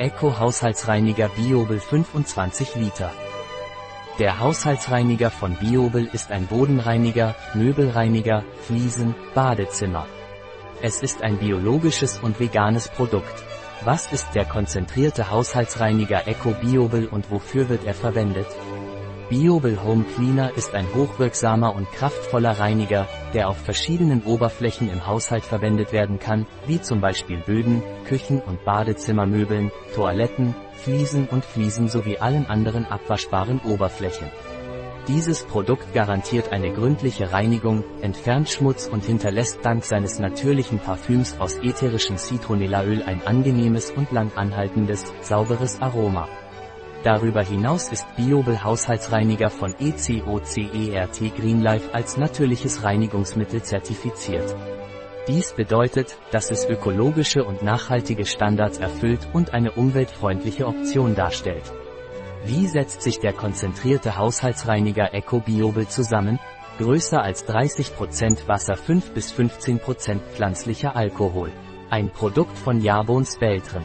Eco Haushaltsreiniger Biobel 25 Liter. Der Haushaltsreiniger von Biobel ist ein Bodenreiniger, Möbelreiniger, Fliesen, Badezimmer. Es ist ein biologisches und veganes Produkt. Was ist der konzentrierte Haushaltsreiniger Eco Biobel und wofür wird er verwendet? Biobel Home Cleaner ist ein hochwirksamer und kraftvoller Reiniger, der auf verschiedenen Oberflächen im Haushalt verwendet werden kann, wie zum Beispiel Böden, Küchen- und Badezimmermöbeln, Toiletten, Fliesen und Fliesen sowie allen anderen abwaschbaren Oberflächen. Dieses Produkt garantiert eine gründliche Reinigung, entfernt Schmutz und hinterlässt dank seines natürlichen Parfüms aus ätherischem Citronella-Öl ein angenehmes und lang anhaltendes, sauberes Aroma. Darüber hinaus ist Biobel Haushaltsreiniger von ECOCERT Greenlife als natürliches Reinigungsmittel zertifiziert. Dies bedeutet, dass es ökologische und nachhaltige Standards erfüllt und eine umweltfreundliche Option darstellt. Wie setzt sich der konzentrierte Haushaltsreiniger Eco Biobel zusammen? Größer als 30% Wasser 5 bis 15% pflanzlicher Alkohol. Ein Produkt von Jabons Beltren.